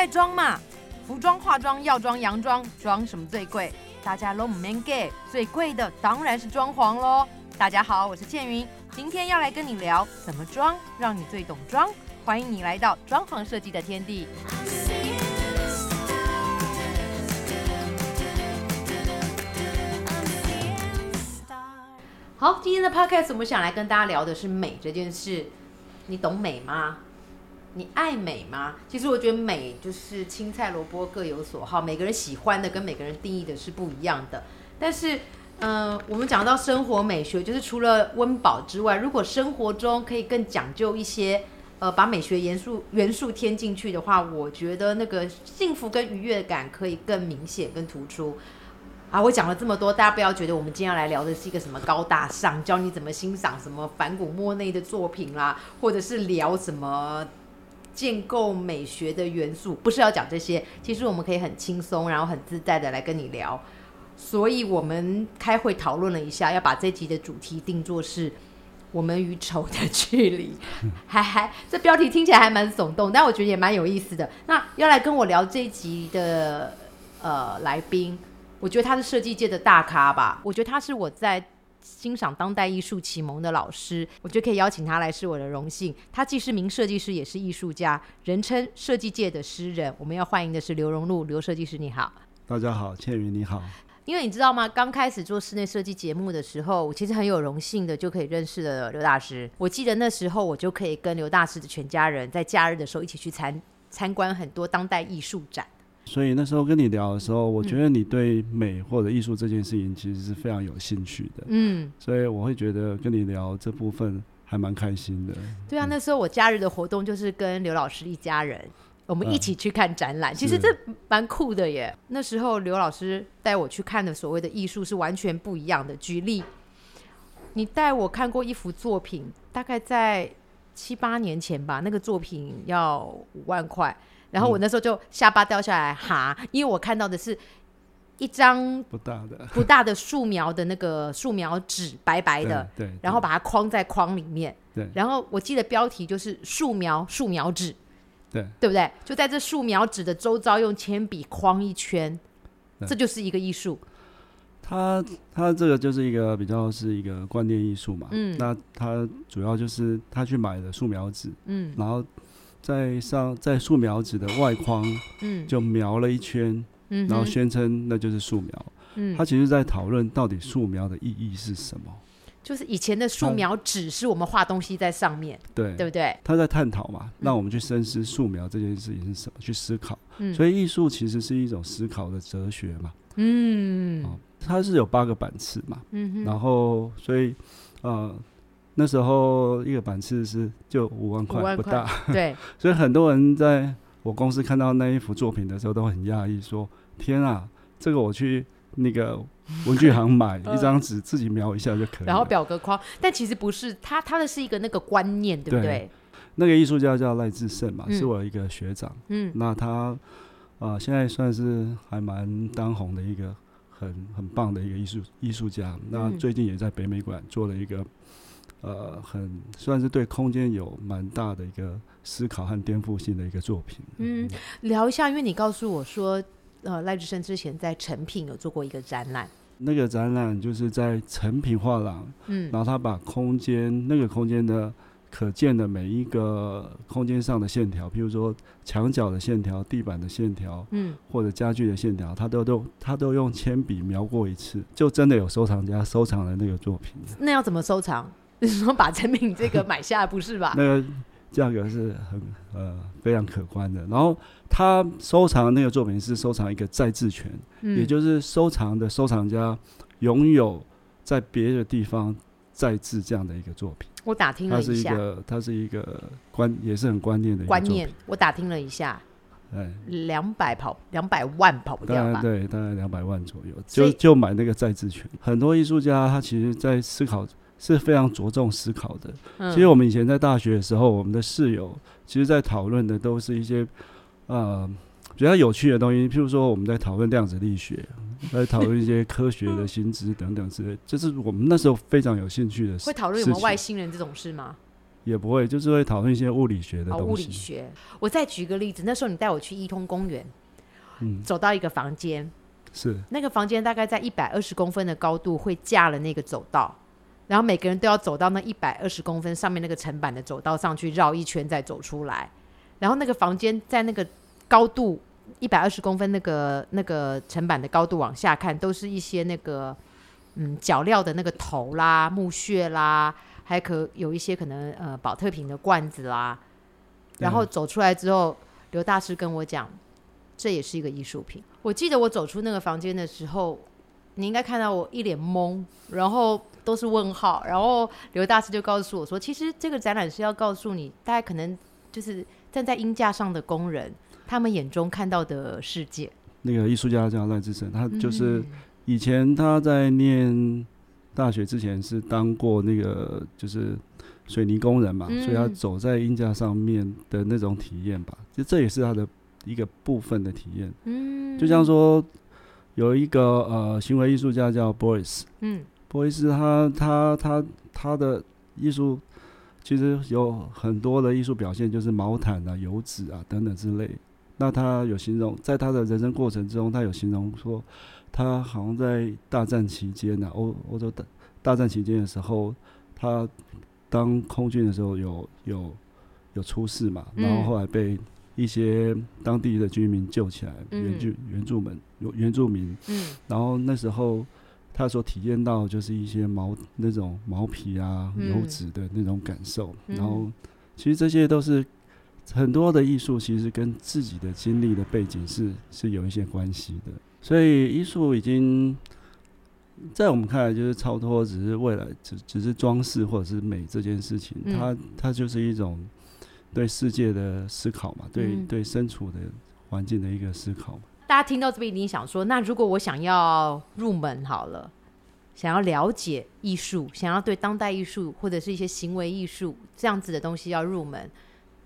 在装嘛，服装、化妆、药妆、洋装，装什么最贵？大家都唔 man gay，最贵的当然是装潢喽。大家好，我是倩云，今天要来跟你聊怎么装，让你最懂装。欢迎你来到装潢设计的天地。好，今天的 podcast 我们想来跟大家聊的是美这件事。你懂美吗？你爱美吗？其实我觉得美就是青菜萝卜各有所好，每个人喜欢的跟每个人定义的是不一样的。但是，嗯、我们讲到生活美学，就是除了温饱之外，如果生活中可以更讲究一些，呃，把美学元素元素添进去的话，我觉得那个幸福跟愉悦感可以更明显、更突出。啊，我讲了这么多，大家不要觉得我们今天要来聊的是一个什么高大上，教你怎么欣赏什么梵谷、莫内的作品啦，或者是聊什么建构美学的元素，不是要讲这些。其实我们可以很轻松，然后很自在的来跟你聊。所以我们开会讨论了一下，要把这集的主题定作是我们与丑的距离。还还，这标题听起来还蛮耸动，但我觉得也蛮有意思的。那要来跟我聊这一集的呃来宾，我觉得他是设计界的大咖吧。我觉得他是我在欣赏当代艺术启蒙的老师，我觉得可以邀请他来是我的荣幸。他既是名设计师，也是艺术家，人称设计界的诗人。我们要欢迎的是刘荣禄，刘设计师，你好。大家好，倩云你好。因为你知道吗？刚开始做室内设计节目的时候，我其实很有荣幸的就可以认识了刘大师。我记得那时候我就可以跟刘大师的全家人在假日的时候一起去参参观很多当代艺术展。所以那时候跟你聊的时候，嗯我觉得你对美或者艺术这件事情其实是非常有兴趣的，嗯，所以我会觉得跟你聊这部分还蛮开心的。对啊，那时候我假日的活动就是跟刘老师一家人，我们一起去看展览。其实这蛮酷的耶。那时候刘老师带我去看的所谓的艺术是完全不一样的。举例，你带我看过一幅作品，大概在七八年前吧，那个作品要五万块，然后我那时候就下巴掉下来，哈，因为我看到的是一张不大的，不大的素描的那个素描纸，白白的，对，对然后把它框在框里面。对。然后我记得标题就是素描素描纸，对。对不对？就在这素描纸的周遭用铅笔框一圈，对。这就是一个艺术。他他这个就是一个比较是一个观念艺术嘛，嗯。那他主要就是他去买的素描纸，嗯。然后在上在素描纸的外框嗯就描了一圈，嗯，然后宣称那就是素描。嗯他其实在讨论到底素描的意义是什么。就是以前的素描纸是我们画东西在上面，对，对不对？他在探讨嘛，让我们去深思素描这件事情是什么，去思考。嗯所以艺术其实是一种思考的哲学嘛。嗯哦它是有八个版次嘛，嗯，然后所以呃那时候一个版次是就五万块不大，对，所以很多人在我公司看到那一幅作品的时候都很讶异，说：“天啊，这个我去那个文具行买 嗯一张纸自己描一下就可以。”然后表格框，但其实不是，他他的是一个那个观念，对不对对？那个艺术家叫赖志胜嘛，嗯是我一个学长。嗯那他呃现在算是还蛮当红的一个很很棒的一个艺术艺术家。那嗯最近也在北美馆做了一个呃很算是对空间有蛮大的一个思考和颠覆性的一个作品。嗯，聊一下，因为你告诉我说，呃，赖志生之前在成品有做过一个展览，那个展览就是在成品画廊，嗯。然后他把空间那个空间的可见的每一个空间上的线条，譬如说墙角的线条、地板的线条，嗯，或者家具的线条，他都都他都用铅笔描过一次，就真的有收藏家收藏了那个作品，那要怎么收藏？你说把成品这个买下来不是吧？那个价格是很呃非常可观的。然后他收藏那个作品是收藏一个再制权，嗯也就是收藏的收藏家拥有在别的地方再制这样的一个作品。我打听它是一了下个它是一个观也是很观念的一个观念，我打听了一下，哎。两百跑两百万跑不大掉吧？概对，大概两百万左右，就就买那个再制权。很多艺术家他其实在思考是非常着重思考的。嗯其实我们以前在大学的时候，我们的室友其实在讨论的都是一些呃比较有趣的东西，譬如说我们在讨论量子力学，在讨论一些 科学的新知等等之类，就是我们那时候非常有兴趣的事。会讨论有没有外星人这种事吗？也不会，就是会讨论一些物理学的哦，物东西。理学。我再举个例子，那时候你带我去一通公园，嗯，走到一个房间，是那个房间大概在一百二十公分的高度，会架了那个走道，然后每个人都要走到那一百二十公分上面那个层板的走道上去绕一圈再走出来。然后那个房间在那个高度一百二十公分那个那个层板的高度往下看，都是一些那个嗯脚料的那个头啦、木屑啦，还可有一些可能呃保特瓶的罐子啦。然后走出来之后，刘大师跟我讲，这也是一个艺术品。我记得我走出那个房间的时候，你应该看到我一脸懵，然后都是问号。然后刘大师就告诉我说，其实这个展览是要告诉你，大家可能就是站在鹰架上的工人，他们眼中看到的世界。那个艺术家叫赖志成，他就是嗯以前他在念大学之前是当过那个就是水泥工人嘛，嗯所以他走在鹰架上面的那种体验吧，就这也是他的一个部分的体验。嗯，就像说有一个呃行为艺术家叫 Boris，嗯。波伊斯他他他他的艺术其实有很多的艺术表现，就是毛毯啊、油纸啊等等之类。那他有形容，在他的人生过程之中，他有形容说，他好像在大战期间呢、欧欧洲大大战期间的时候，他当空军的时候有有有出事嘛，然后嗯后来被一些当地的居民救起来，原住原住民原住民，嗯。然后那时候他所体验到就是一些毛那种毛皮啊、嗯。油脂的那种感受，嗯。然后其实这些都是很多的艺术，其实跟自己的经历的背景是是有一些关系的。所以艺术已经在我们看来就是超脱，只是为了只只是装饰或者是美这件事情，嗯。它它就是一种对世界的思考嘛，对、嗯对身处的环境的一个思考嘛。大家听到这边一定想说，那如果我想要入门好了，想要了解艺术，想要对当代艺术或者是一些行为艺术这样子的东西要入门，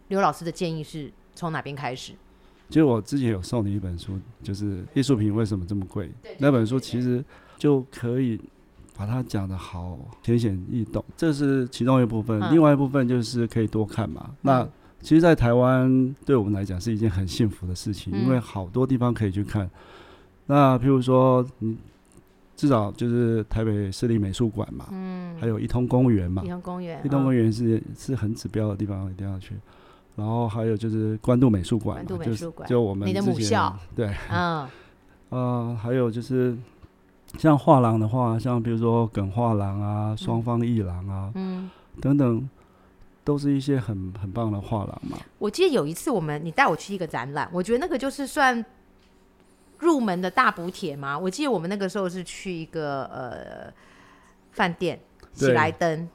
刘老师的建议是从哪边开始？其实我之前有送你一本书，就是《艺术品为什么这么贵》那本书，其实就可以把它讲的好浅显易懂，这是其中一部分。嗯另外一部分就是可以多看嘛。那嗯其实，在台湾对我们来讲是一件很幸福的事情，嗯因为好多地方可以去看。那譬如说，你至少就是台北市立美术馆嘛，嗯，还有一通公园嘛一，通公园，一通公园，园是是很指标的地方，一定要去。然后还有就是关渡美术馆嘛，关渡美就是术馆就我们你的母校对，嗯 呃，还有就是像画廊的话，像比如说耿画廊啊、双方艺廊啊、嗯。等等，都是一些很很棒的画廊嘛。我记得有一次我们你带我去一个展览，我觉得那个就是算入门的大补帖嘛。我记得我们那个时候是去一个呃饭店喜来登，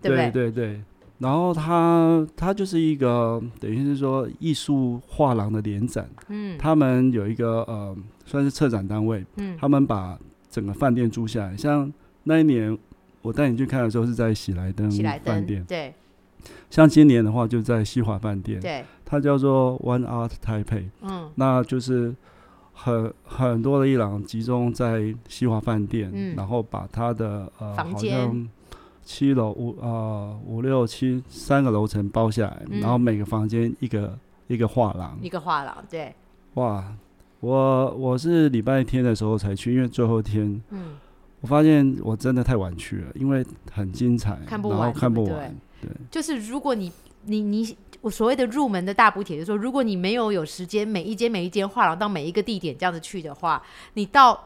对。不对对对。然后它它就是一个等于是说艺术画廊的联展，嗯。他们有一个呃算是策展单位，嗯。他们把整个饭店租下来。像那一年我带你去看的时候是在喜来登饭店，对。像今年的话就在西华饭店，对，它叫做 One Art Taipei。嗯。那就是很很多的伊朗集中在西华饭店，嗯。然后把它的呃好像七楼五呃五六七三个楼层包下来，嗯。然后每个房间一个一个画廊，一个画廊，对，哇！我我是礼拜天的时候才去，因为最后一天嗯。我发现我真的太晚去了，因为很精彩，看不完然后看不完，对。就是如果你你你我所谓的入门的大补帖，就是说，如果你没有有时间每一间每一间画廊到每一个地点这样子去的话，你到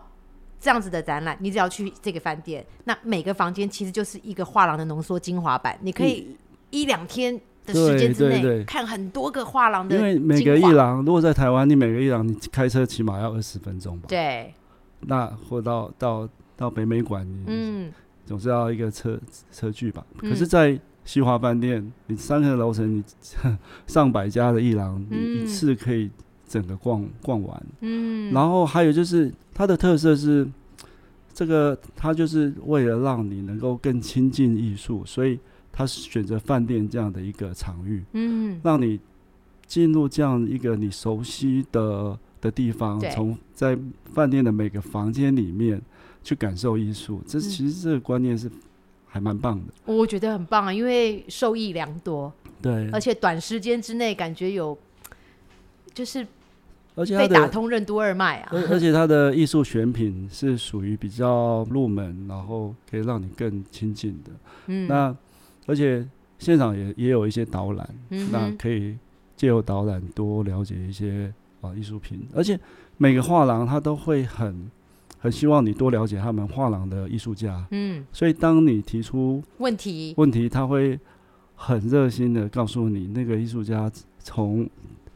这样子的展览，你只要去这个饭店，那每个房间其实就是一个画廊的浓缩精华版，你可以一两天的时间之内对对对。看很多个画廊的因为每个一廊如果在台湾，你每个一廊你开车起码要二十分钟吧？对，那或到到到北美馆，你嗯。总是要一个车车距吧？嗯。可是，在西华饭店，你三个楼层，你 上百家的艺廊，你嗯。一次可以整个逛逛完。嗯，然后还有就是它的特色是，这个它就是为了让你能够更亲近艺术，所以它是选择饭店这样的一个场域，嗯让你进入这样一个你熟悉的的地方对，从在饭店的每个房间里面去感受艺术。这嗯其实这个观念是还蛮棒的。我觉得很棒啊，因为受益良多，对，而且短时间之内感觉有就是而且它被打通任督二脉啊。而而且他的艺术选品是属于比较入门，然后可以让你更亲近的。嗯，那而且现场也也有一些导览，那嗯那可以借由导览多了解一些啊艺术品，而且每个画廊他都会很很希望你多了解他们画廊的艺术家，嗯，所以当你提出问题。问题，他会很热心的告诉你那个艺术家从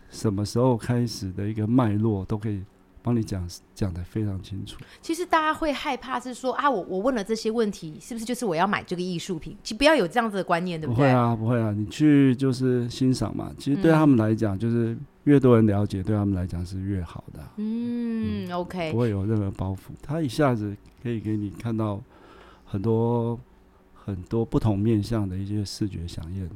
什么时候开始的一个脉络，都可以帮你讲讲的非常清楚。其实大家会害怕是说啊，我我问了这些问题，是不是就是我要买这个艺术品？其实不要有这样子的观念，对不对？不会啊，不会啊，你去就是欣赏嘛。其实对嗯他们来讲，就是越多人了解，对他们来讲是越好的啊、嗯，OK，不会有任何包袱。他一下子可以给你看到很多很多不同面向的一些视觉响应。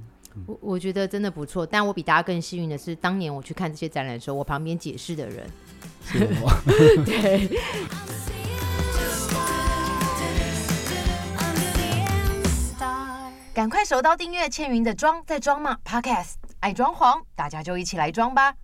我我觉得真的不错。但我比大家更幸运的是，当年我去看这些展览的时候，我旁边解释的人，是我 对，赶快手刀订阅倩云的装在装嘛 Podcast，爱装潢，大家就一起来装吧。